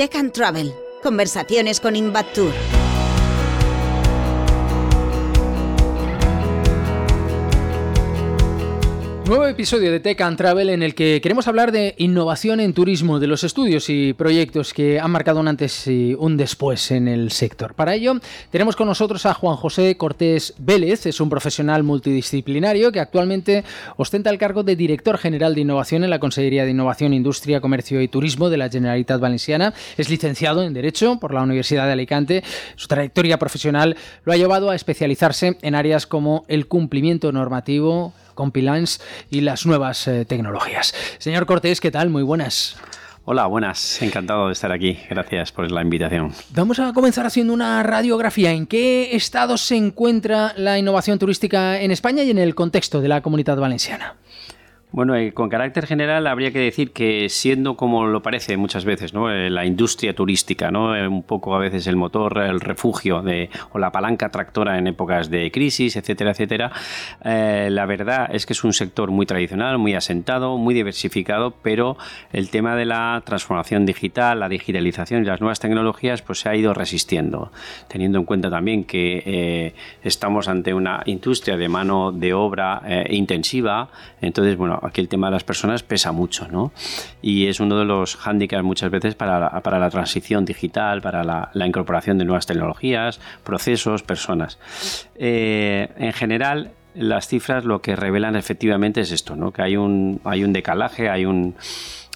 Tech and Travel. Conversaciones con Invatur. Nuevo episodio de Tech and Travel en el que queremos hablar de innovación en turismo, de los estudios y proyectos que han marcado un antes y un después en el sector. Para ello, tenemos con nosotros a Juan José Cortés Vélez, es un profesional multidisciplinario que actualmente ostenta el cargo de director general de innovación en la Consejería de Innovación, Industria, Comercio y Turismo de la Generalitat Valenciana. Es licenciado en Derecho por la Universidad de Alicante. Su trayectoria profesional lo ha llevado a especializarse en áreas como el cumplimiento normativo, compliance y las nuevas eh, tecnologías. Señor Cortés, ¿qué tal? Muy buenas. Hola, buenas. Encantado de estar aquí. Gracias por la invitación. Vamos a comenzar haciendo una radiografía. ¿En qué estado se encuentra la innovación turística en España y en el contexto de la comunidad valenciana? Bueno, eh, con carácter general habría que decir que siendo como lo parece muchas veces, ¿no? Eh, la industria turística, ¿no? Eh, un poco a veces el motor, el refugio de, o la palanca tractora en épocas de crisis, etcétera, etcétera, la verdad es que es un sector muy tradicional, muy asentado, muy diversificado, pero el tema de la transformación digital, la digitalización y las nuevas tecnologías, pues se ha ido resistiendo, teniendo en cuenta también que estamos ante una industria de mano de obra intensiva, entonces, bueno, aquí el tema de las personas pesa mucho, ¿no? Y es uno de los hándicaps muchas veces para la, transición digital, para la, incorporación de nuevas tecnologías, procesos, personas. Eh, en general, las cifras lo que revelan efectivamente es esto, ¿no? Que hay un, hay un decalaje, hay un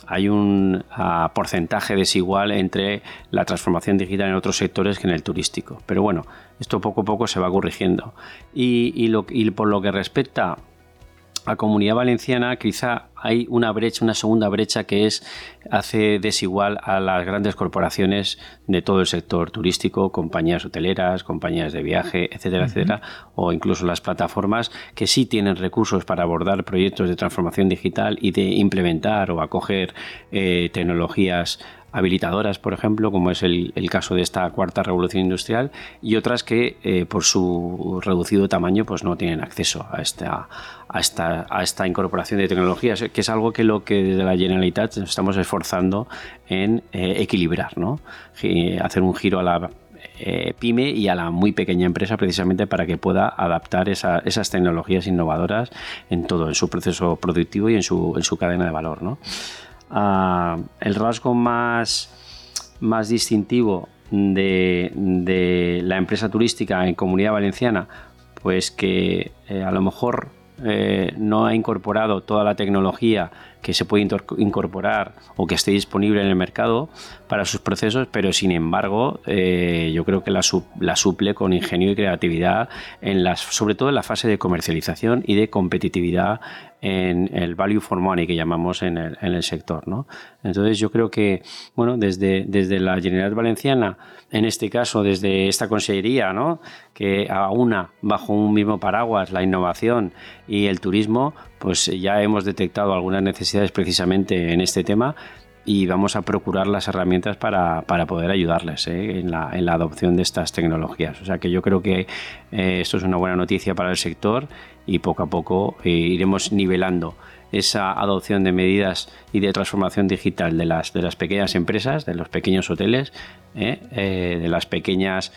hay un ah, porcentaje desigual entre la transformación digital en otros sectores que en el turístico. Pero bueno, esto poco a poco se va corrigiendo. Y por lo que respecta a Comunidad Valenciana quizá hay una brecha, una segunda brecha que es hace desigual a las grandes corporaciones de todo el sector turístico, compañías hoteleras, compañías de viaje, etcétera, etcétera, o incluso las plataformas que sí tienen recursos para abordar proyectos de transformación digital y de implementar o acoger eh, tecnologías habilitadoras, por ejemplo, como es el, caso de esta cuarta revolución industrial, y otras que eh, por su reducido tamaño pues no tienen acceso a esta, a esta, a esta incorporación de tecnologías, que es algo que lo que desde la Generalitat estamos esforzando en eh, equilibrar, ¿no? hacer un giro a la eh, pyme y a la muy pequeña empresa precisamente para que pueda adaptar esas tecnologías innovadoras en todo, en su proceso productivo y en su, en su cadena de valor. ¿no? Ah, el rasgo más, más distintivo de, la empresa turística en Comunidad Valenciana, pues que eh, a lo mejor eh, no ha incorporado toda la tecnología que se puede incorporar o que esté disponible en el mercado para sus procesos, pero sin embargo eh, yo creo que la, suple con ingenio y creatividad, en las, sobre todo en la fase de comercialización y de competitividad en el value for money que llamamos en el, sector. ¿no? Entonces yo creo que bueno, desde, desde la Generalitat Valenciana, en este caso desde esta consellería, ¿no? que aúna bajo un mismo paraguas la innovación y el turismo, pues ya hemos detectado algunas necesidades precisamente en este tema y vamos a procurar las herramientas para, poder ayudarles ¿eh? en, la, en, la, adopción de estas tecnologías. O sea que yo creo que eh, esto es una buena noticia para el sector y poco a poco eh, iremos nivelando esa adopción de medidas y de transformación digital de las, de las pequeñas empresas, de los pequeños hoteles, de las pequeñas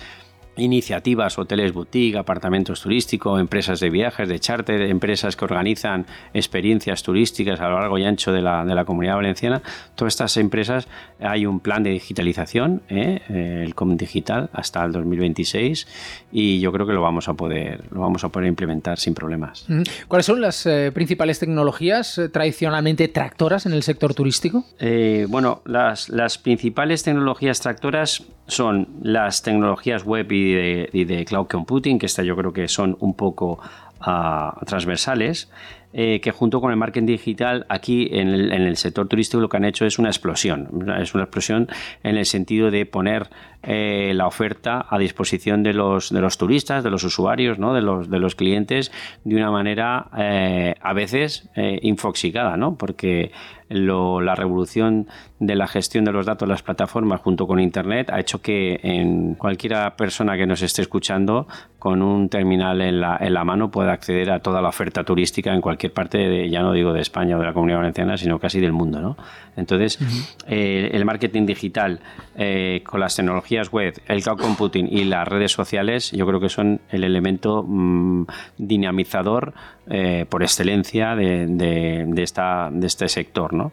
iniciativas, hoteles boutique, apartamentos turísticos, empresas de viajes, de charter, empresas que organizan experiencias turísticas a lo largo y ancho de la, de la comunidad valenciana. Todas estas empresas hay un plan de digitalización, ¿eh? el Com Digital, hasta el 2026 y yo creo que lo vamos a poder, lo vamos a poder implementar sin problemas. ¿Cuáles son las eh, principales tecnologías eh, tradicionalmente tractoras en el sector turístico? bueno, las, las principales tecnologías tractoras son las tecnologías web y de, cloud computing, que esta yo creo que son un poco ah, transversales, eh, que junto con el marketing digital aquí en el, sector turístico lo que han hecho es una explosión. Es una explosión en el sentido de poner eh, la oferta a disposición de los, de los turistas, de los usuarios, ¿no? de, los, de los clientes, de una manera eh, a veces eh, infoxicada, ¿no? porque la revolución de la gestión de los datos de las plataformas junto con Internet ha hecho que en cualquiera persona que nos esté escuchando con un terminal en la, en la mano pueda acceder a toda la oferta turística en cualquier parte, de, ya no digo de España o de la Comunidad Valenciana, sino casi del mundo. ¿no? Entonces, eh, el marketing digital eh, con las tecnologías web, el cloud computing y las redes sociales, yo creo que son el elemento mm, dinamizador eh, por excelencia de, de, esta, de este sector. ¿no?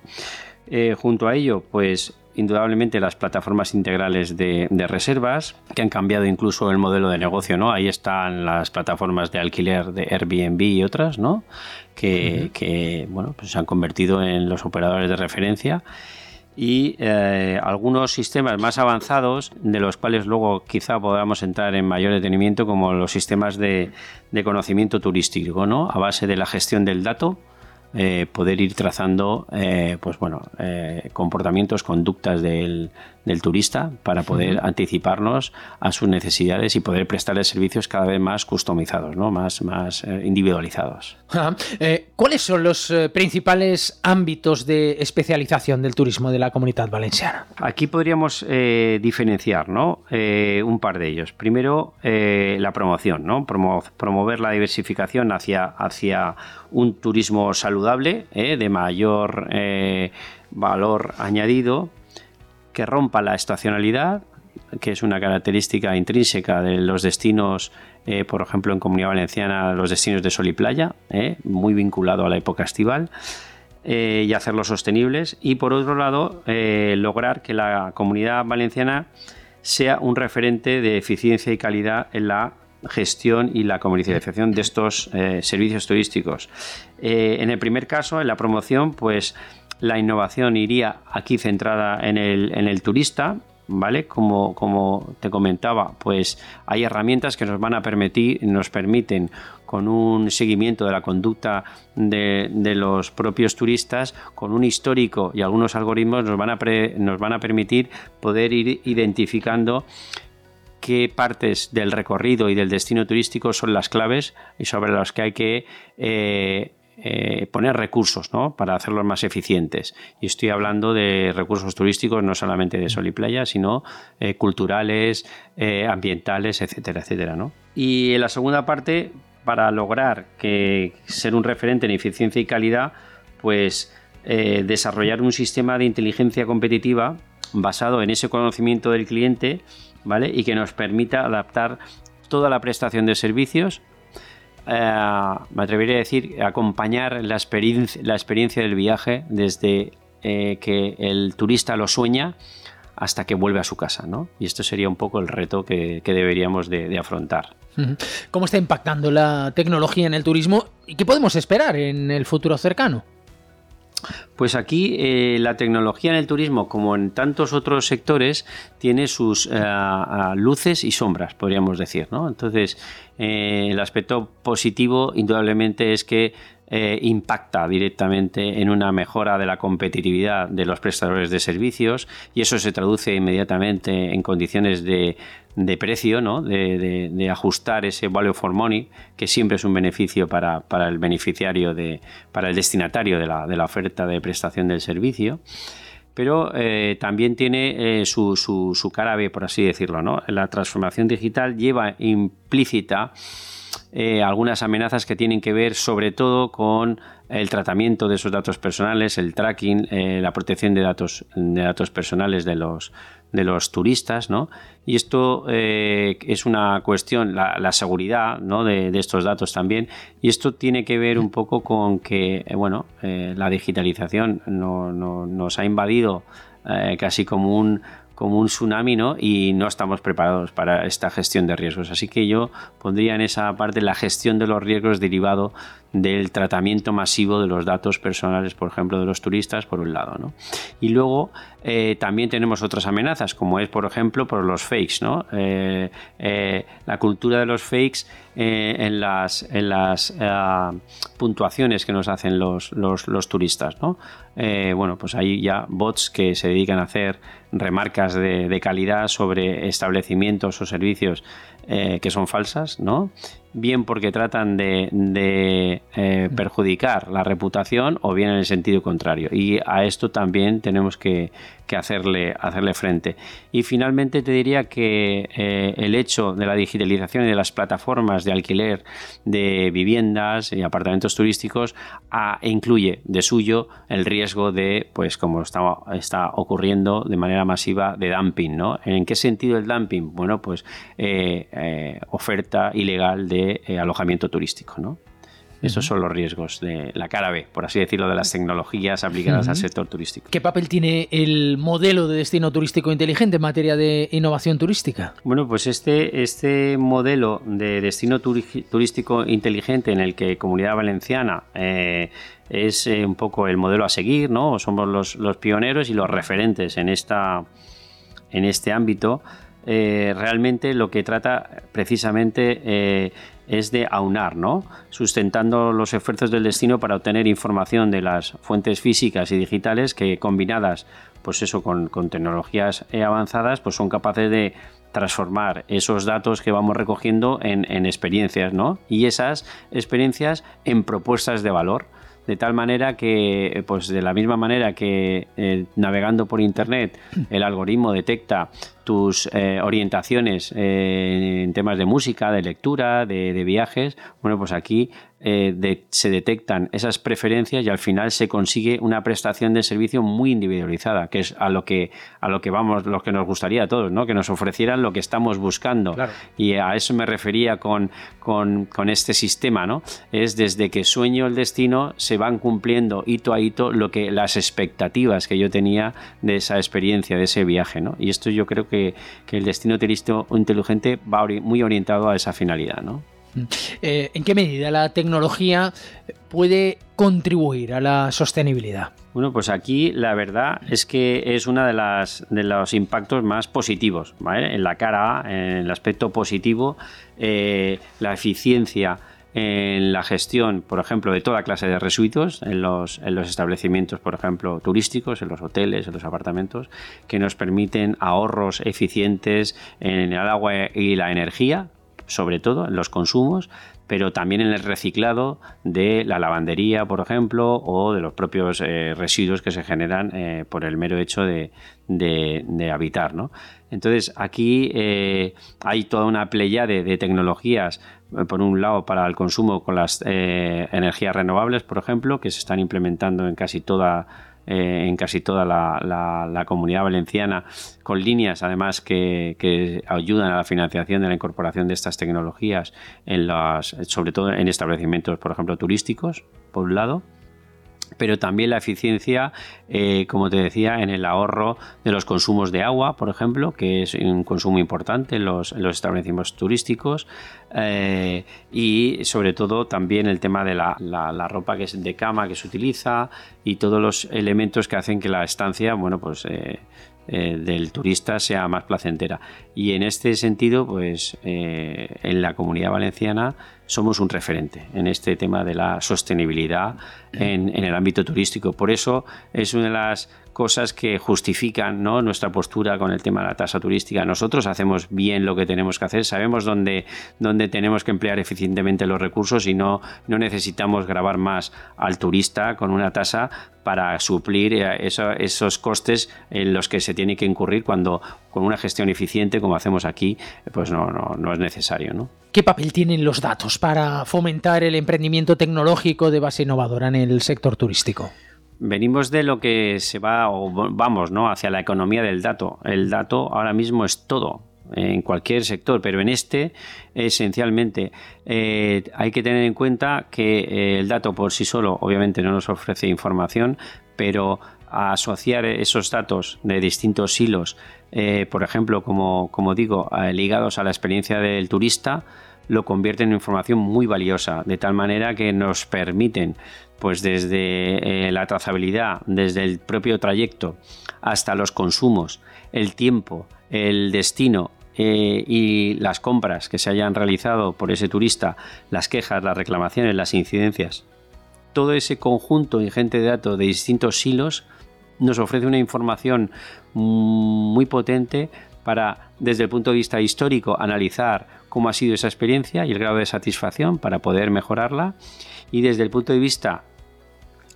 Eh, junto a ello, pues indudablemente las plataformas integrales de, reservas, que han cambiado incluso el modelo de negocio, ¿no? Ahí están las plataformas de alquiler de Airbnb y otras, ¿no? Que, bueno, pues se han convertido en los operadores de referencia y eh, algunos sistemas más avanzados, de los cuales luego quizá podamos entrar en mayor detenimiento, como los sistemas de, conocimiento turístico, ¿no? A base de la gestión del dato, eh, poder ir trazando eh, pues bueno, eh, comportamientos, conductas del, del, turista para poder anticiparnos a sus necesidades y poder prestarle servicios cada vez más customizados, ¿no? más, más individualizados. ¿Cuáles son los principales ámbitos de especialización del turismo de la comunidad valenciana? Aquí podríamos diferenciar ¿no? un par de ellos. Primero, la promoción, ¿no? promover la diversificación hacia, hacia un turismo saludable, eh, de mayor eh, valor añadido, que rompa la estacionalidad, que es una característica intrínseca de los destinos, eh, por ejemplo en Comunidad Valenciana, los destinos de sol y playa, muy vinculado a la época estival. y hacerlos sostenibles y por otro lado lograr que la comunidad valenciana sea un referente de eficiencia y calidad en la gestión y la comercialización de estos eh, servicios turísticos. Eh, en el primer caso, en la promoción, pues la innovación iría aquí centrada en el, en el turista, ¿vale? Como, como, te comentaba, pues hay herramientas que nos van a permitir, nos permiten con un seguimiento de la conducta de, de los propios turistas, con un histórico y algunos algoritmos nos van a, nos van a permitir poder ir identificando qué partes del recorrido y del destino turístico son las claves y sobre las que hay que eh, eh, poner recursos para hacerlos más eficientes. Y estoy hablando de recursos turísticos no solamente de sol y playa, sino eh, culturales, ambientales, etcétera, etcétera. Y en la segunda parte, para lograr que ser un referente en eficiencia y calidad, pues desarrollar un sistema de inteligencia competitiva basado en ese conocimiento del cliente ¿vale? Y que nos permita adaptar toda la prestación de servicios. Eh, me atrevería a decir, acompañar la experiencia, la experiencia del viaje desde eh, que el turista lo sueña hasta que vuelve a su casa, ¿no? Y esto sería un poco el reto que, deberíamos de, afrontar. ¿Cómo está impactando la tecnología en el turismo y qué podemos esperar en el futuro cercano? Pues aquí eh, la tecnología en el turismo, como en tantos otros sectores, tiene sus eh, luces y sombras, podríamos decir. ¿no? Entonces, eh, el aspecto positivo, indudablemente, es que impacta directamente en una mejora de la competitividad de los prestadores de servicios y eso se traduce inmediatamente en condiciones de de precio, ¿no? de, ajustar ese value for money, que siempre es un beneficio para, el beneficiario, de, para el destinatario de la, de la, oferta de prestación del servicio. Pero eh, también tiene eh, su, su, cara B, por así decirlo. ¿no? La transformación digital lleva implícita eh, algunas amenazas que tienen que ver sobre todo con el tratamiento de esos datos personales, el tracking, la protección de datos, de datos personales de los, de los turistas, ¿no? Y esto eh, es una cuestión, la, seguridad ¿no? de, estos datos también, y esto tiene que ver un poco con que, eh, bueno, eh, la digitalización no, nos ha invadido casi como un, como un tsunami, ¿no? Y no estamos preparados para esta gestión de riesgos. Así que yo pondría en esa parte la gestión de los riesgos derivado del tratamiento masivo de los datos personales, por ejemplo, de los turistas, por un lado. ¿no? Y luego eh, también tenemos otras amenazas, como es, por ejemplo, por los fakes. ¿no? Eh, eh, la cultura de los fakes en las, en las puntuaciones que nos hacen los, los, turistas. ¿no? bueno, pues hay ya bots que se dedican a hacer remarcas de, de calidad sobre establecimientos o servicios eh, que son falsas, ¿no? Bien porque tratan de, eh, perjudicar la reputación o bien en el sentido contrario. Y a esto también tenemos que, hacerle, hacerle frente. Y finalmente te diría que eh, el hecho de la digitalización y de las plataformas de alquiler de viviendas y apartamentos turísticos incluye de suyo el riesgo de, pues como está, está ocurriendo de manera masiva, de dumping. ¿no? ¿En qué sentido el dumping? Bueno, pues eh, oferta ilegal de eh, alojamiento turístico. ¿no? Estos son los riesgos de la cara B, por así decirlo, de las tecnologías aplicadas al sector turístico. ¿Qué papel tiene el modelo de destino turístico inteligente en materia de innovación turística? Bueno, pues este, este modelo de destino turístico inteligente en el que Comunidad Valenciana eh, es un poco el modelo a seguir, ¿no? Somos los, los pioneros y los referentes en, esta, en este ámbito. Eh, realmente lo que trata precisamente eh, es de aunar, ¿no? sustentando los esfuerzos del destino para obtener información de las fuentes físicas y digitales que combinadas pues eso, con, tecnologías eh, avanzadas pues son capaces de transformar esos datos que vamos recogiendo en, en experiencias ¿no? y esas experiencias en propuestas de valor de tal manera que, pues de la misma manera que eh, navegando por Internet el algoritmo detecta tus eh, orientaciones eh, en temas de música, de lectura, de, de, viajes, bueno, pues aquí eh, se detectan esas preferencias y al final se consigue una prestación de servicio muy individualizada, que es a lo que, a lo que vamos, lo que nos gustaría a todos, ¿no? que nos ofrecieran lo que estamos buscando. Y a eso me refería con, con, este sistema, ¿no? Es desde que sueño el destino, se van cumpliendo hito a hito lo que, las expectativas que yo tenía de esa experiencia, de ese viaje. ¿no? Y esto yo creo que, que el destino turístico inteligente va muy orientado a esa finalidad. ¿no? Eh, ¿En qué medida la tecnología puede contribuir a la sostenibilidad? Bueno, pues aquí la verdad es que es uno de, las, de los impactos más positivos. En la cara A, en el aspecto positivo, eh, la eficiencia en la gestión, por ejemplo, de toda clase de residuos en los, en los establecimientos, por ejemplo, turísticos, en los hoteles, en los apartamentos, que nos permiten ahorros eficientes en el agua y la energía, sobre todo en los consumos, pero también en el reciclado de la lavandería, por ejemplo, o de los propios eh, residuos que se generan eh, por el mero hecho de, habitar. ¿no? Entonces, aquí eh, hay toda una playa de, tecnologías, por un lado, para el consumo con las energías renovables, por ejemplo, que se están implementando en casi toda eh, en casi toda la, comunidad valenciana, con líneas además que, ayudan a la financiación de la incorporación de estas tecnologías, en las, sobre todo en establecimientos, por ejemplo, turísticos, por un lado pero también la eficiencia, eh, como te decía, en el ahorro de los consumos de agua, por ejemplo, que es un consumo importante en los, establecimientos turísticos, eh, y sobre todo también el tema de la, ropa que es de cama que se utiliza y todos los elementos que hacen que la estancia, bueno, pues eh, del turista sea más placentera. Y en este sentido, pues en la comunidad valenciana somos un referente en este tema de la sostenibilidad en, el ámbito turístico. Por eso es una de las cosas que justifican ¿no? nuestra postura con el tema de la tasa turística. Nosotros hacemos bien lo que tenemos que hacer, sabemos dónde, tenemos que emplear eficientemente los recursos y no, necesitamos grabar más al turista con una tasa para suplir eh, esos costes en los que se tiene que incurrir cuando con una gestión eficiente como hacemos aquí, pues no, no, no es necesario. ¿no? ¿Qué papel tienen los datos para fomentar el emprendimiento tecnológico de base innovadora en el sector turístico? Venimos de lo que se va, o vamos, ¿no? Hacia la economía del dato. El dato ahora mismo es todo en cualquier sector, pero en este esencialmente eh, hay que tener en cuenta que eh, el dato por sí solo obviamente no nos ofrece información, pero asociar esos datos de distintos hilos, eh, por ejemplo, como, como digo, ligados a la experiencia del turista, lo convierten en información muy valiosa, de tal manera que nos permiten, pues desde eh, la trazabilidad, desde el propio trayecto hasta los consumos, el tiempo, el destino eh, y las compras que se hayan realizado por ese turista, las quejas, las reclamaciones, las incidencias, todo ese conjunto ingente de datos de distintos hilos nos ofrece una información muy potente para, desde el punto de vista histórico, analizar cómo ha sido esa experiencia y el grado de satisfacción para poder mejorarla. Y desde el punto de vista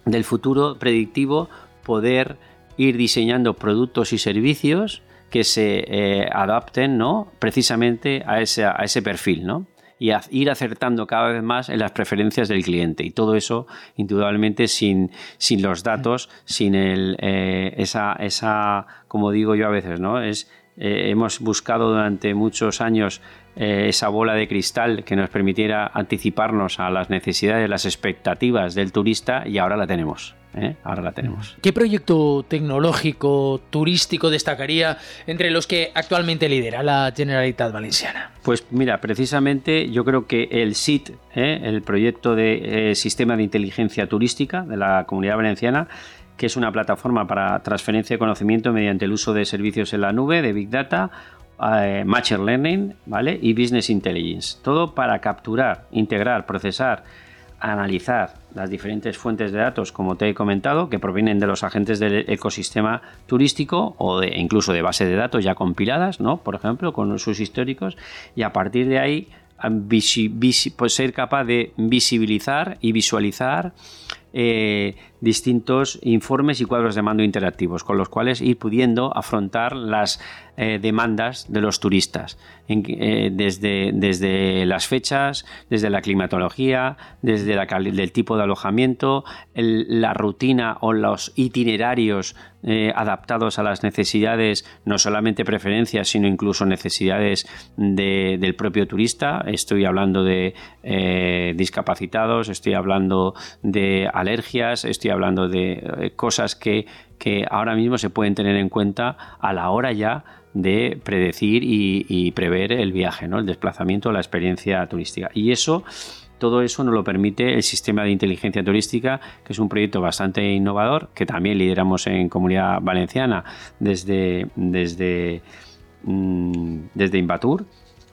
del futuro predictivo, poder ir diseñando productos y servicios que se eh, adapten ¿no? precisamente a ese, a ese perfil. ¿no? y ir acertando cada vez más en las preferencias del cliente. Y todo eso, indudablemente, sin, sin los datos, sin el, eh, esa, esa, como digo yo a veces, ¿no? Es, eh, hemos buscado durante muchos años eh, esa bola de cristal que nos permitiera anticiparnos a las necesidades, las expectativas del turista y ahora la tenemos. ¿eh? Ahora la tenemos. ¿Qué proyecto tecnológico, turístico destacaría entre los que actualmente lidera la Generalitat Valenciana? Pues mira, precisamente yo creo que el SIT, el proyecto de Sistema de Inteligencia Turística de la Comunidad Valenciana, que es una plataforma para transferencia de conocimiento mediante el uso de servicios en la nube, de Big Data, eh, Machine Learning ¿vale? y Business Intelligence. Todo para capturar, integrar, procesar, analizar las diferentes fuentes de datos, como te he comentado, que provienen de los agentes del ecosistema turístico o de, incluso de bases de datos ya compiladas, ¿no? por ejemplo, con sus históricos, y a partir de ahí pues ser capaz de visibilizar y visualizar eh, distintos informes y cuadros de mando interactivos, con los cuales ir pudiendo afrontar las eh, demandas de los turistas, eh, desde, desde, las fechas, desde la climatología, desde el tipo de alojamiento, la rutina o los itinerarios adaptados a las necesidades, no solamente preferencias, sino incluso necesidades del propio turista. Estoy hablando de discapacitados, estoy hablando de alergias, estoy hablando de eh, cosas que, ahora mismo se pueden tener en cuenta a la hora ya de predecir y, prever el viaje, ¿no? el desplazamiento, la experiencia turística. Y eso todo eso nos lo permite el sistema de inteligencia turística, que es un proyecto bastante innovador, que también lideramos en Comunidad Valenciana desde, desde, mm, desde Invatur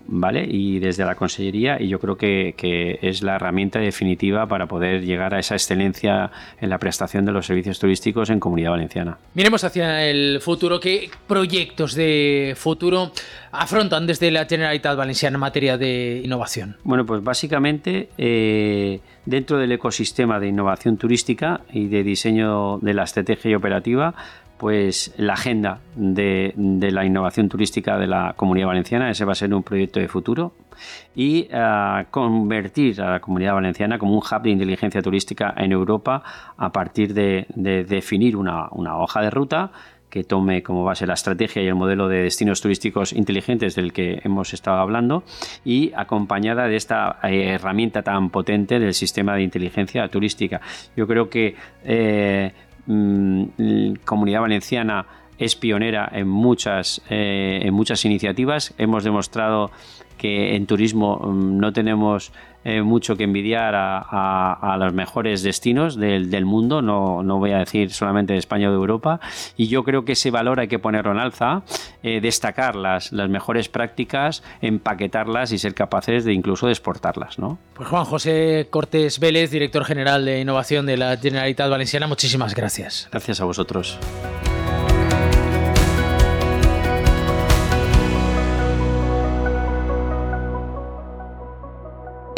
¿vale? Y desde la Consellería, y yo creo que, es la herramienta definitiva para poder llegar a esa excelencia en la prestación de los servicios turísticos en Comunidad Valenciana. Miremos hacia el futuro. ¿Qué proyectos de futuro afrontan desde la Generalitat Valenciana en materia de innovación? Bueno, pues básicamente eh, dentro del ecosistema de innovación turística y de diseño de la estrategia operativa, pues la agenda de, la innovación turística de la Comunidad Valenciana. Ese va a ser un proyecto de futuro. Y ah, convertir a la Comunidad Valenciana como un hub de inteligencia turística en Europa a partir de, definir una, hoja de ruta que tome como base la estrategia y el modelo de destinos turísticos inteligentes del que hemos estado hablando y acompañada de esta eh, herramienta tan potente del sistema de inteligencia turística. Yo creo que eh, Mm, Comunidad Valenciana es pionera en muchas, eh, en muchas iniciativas. Hemos demostrado que en turismo mm, no tenemos eh, mucho que envidiar a, los mejores destinos del, mundo, no, voy a decir solamente de España o de Europa, y yo creo que ese valor hay que ponerlo en alza, eh, destacar las, mejores prácticas, empaquetarlas y ser capaces de incluso de exportarlas. ¿no? Pues Juan José Cortés Vélez, director general de innovación de la Generalitat Valenciana, muchísimas gracias. Gracias a vosotros.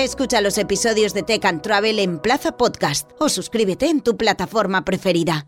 Escucha los episodios de Tech and Travel en Plaza Podcast o suscríbete en tu plataforma preferida.